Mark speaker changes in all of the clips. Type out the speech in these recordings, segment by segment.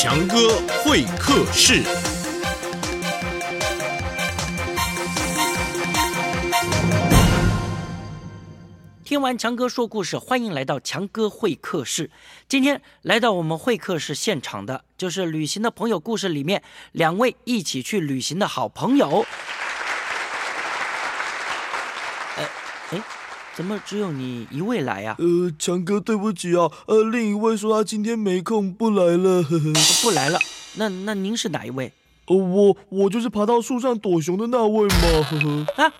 Speaker 1: 强哥会客室。
Speaker 2: 听完强哥说故事，欢迎来到强哥会客室。今天来到我们会客室现场的，就是旅行的朋友故事里面两位一起去旅行的好朋友。哎哎，怎么只有你一位来呀、
Speaker 3: 呃，强哥，对不起啊，呃，另一位说他今天没空，不来了。呵呵。
Speaker 2: 不来了？那那您是哪一位
Speaker 3: 呃，我我就是爬到树上躲熊的那位嘛。呵呵。
Speaker 2: 啊？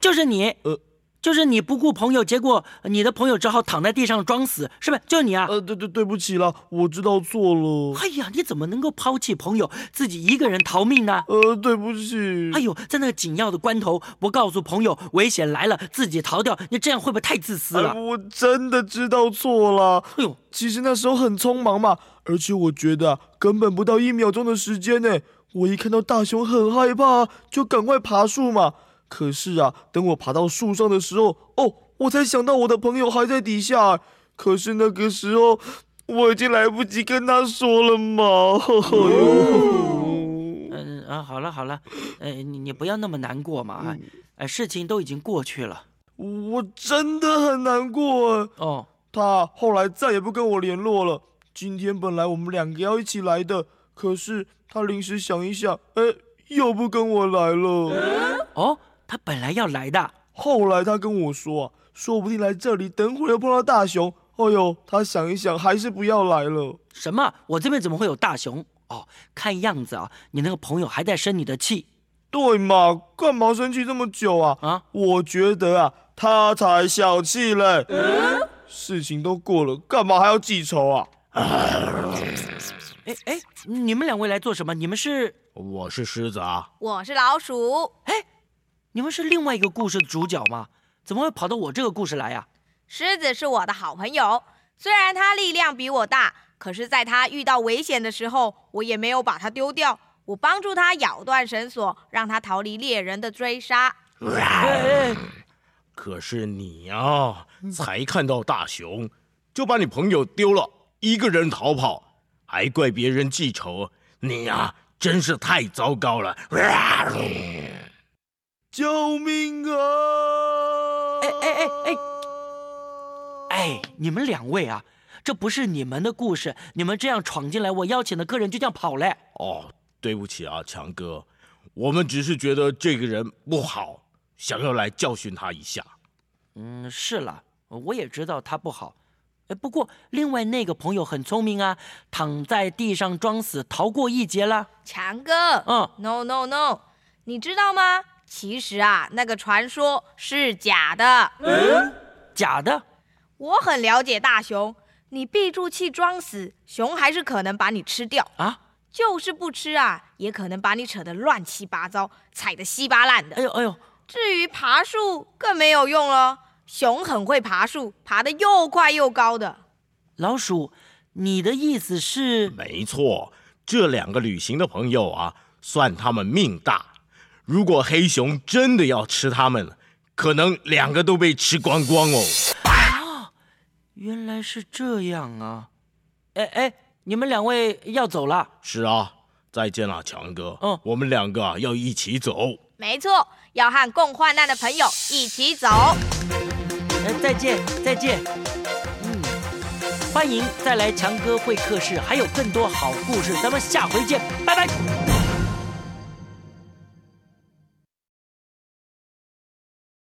Speaker 2: 就是你，
Speaker 3: 呃，
Speaker 2: 就是你不顾朋友，结果你的朋友只好躺在地上装死，是不是？就是你啊！
Speaker 3: 呃，对对对不起了，我知道错了。
Speaker 2: 哎呀，你怎么能够抛弃朋友，自己一个人逃命呢？
Speaker 3: 呃，对不起。
Speaker 2: 哎呦，在那个紧要的关头，不告诉朋友危险来了，自己逃掉，你这样会不会太自私
Speaker 3: 哎
Speaker 2: 了？
Speaker 3: 我真的知道错了。
Speaker 2: 哎呦，
Speaker 3: 其实那时候很匆忙嘛，而且我觉得啊，根本不到一秒钟的时间呢。我一看到大熊很害怕，就赶快爬树嘛。可是啊，等我爬到树上的时候，哦，我才想到我的朋友还在底下。可是那个时候，我已经来不及跟他说了嘛。
Speaker 2: 嗯啊，好了好了，呃，你你不要那么难过嘛，哎，呃，事情都已经过去了。
Speaker 3: 我真的很难过啊。
Speaker 2: 哦，
Speaker 3: 他后来再也不跟我联络了。今天本来我们两个要一起来的，可是他临时想一想，哎，又不跟我来了。
Speaker 2: 哦，他本来要来的，
Speaker 3: 后来他跟我说啊，说不定来这里，等会儿又碰到大熊。哎呦，他想一想，还是不要来了。
Speaker 2: 什么？我这边怎么会有大熊？哦，看样子啊，你那个朋友还在生你的气
Speaker 3: 对嘛？干嘛生气这么久啊？
Speaker 2: 啊？
Speaker 3: 我觉得啊，他才小气嘞。嗯事情都过了，干嘛还要记仇啊？
Speaker 2: 哎哎，你们两位来做什么？你们是
Speaker 1: 我是狮子啊，
Speaker 4: 我是老鼠，
Speaker 2: 你们是另外一个故事的主角吗？怎么会跑到我这个故事来呀、
Speaker 4: 狮子是我的好朋友。虽然它力量比我大，可是在它遇到危险的时候，我也没有把它丢掉。我帮助它咬断绳索，让它逃离猎人的追杀。
Speaker 1: 可是你呀、才看到大熊，就把你朋友丢了，一个人逃跑，还怪别人记仇，你呀、真是太糟糕了。
Speaker 3: 救命啊！
Speaker 2: 哎哎哎哎哎，你们两位啊，这不是你们的故事，你们这样闯进来，我邀请的客人就这样跑嘞。
Speaker 1: 哦，对不起啊，强哥，我们只是觉得这个人不好，想要来教训他一下。
Speaker 2: 嗯，是了，我也知道他不好。哎，不过另外那个朋友很聪明啊，躺在地上装死，逃过一劫了。
Speaker 4: 强哥，
Speaker 2: 嗯
Speaker 4: ，No No No，你知道吗？其实啊，那个传说是假的。
Speaker 2: 嗯假的。
Speaker 4: 我很了解大熊，你闭住气装死，熊还是可能把你吃掉。
Speaker 2: 啊，
Speaker 4: 就是不吃啊，也可能把你扯得乱七八糟，踩得稀巴烂的。
Speaker 2: 哎呦哎呦，
Speaker 4: 至于爬树，更没有用了。熊很会爬树，爬得又快又高的。
Speaker 2: 老鼠，你的意思是？
Speaker 1: 没错，这两个旅行的朋友啊，算他们命大。如果黑熊真的要吃他们，可能两个都被吃光光哦。
Speaker 2: 啊原来是这样啊！哎哎，你们两位要走了？
Speaker 1: 是啊，再见了，强哥。
Speaker 2: 嗯
Speaker 1: 我们两个啊要一起走。
Speaker 4: 没错，要和共患难的朋友一起走。
Speaker 2: 哎，再见再见。嗯，欢迎再来强哥会客室，还有更多好故事，咱们下回见，拜拜。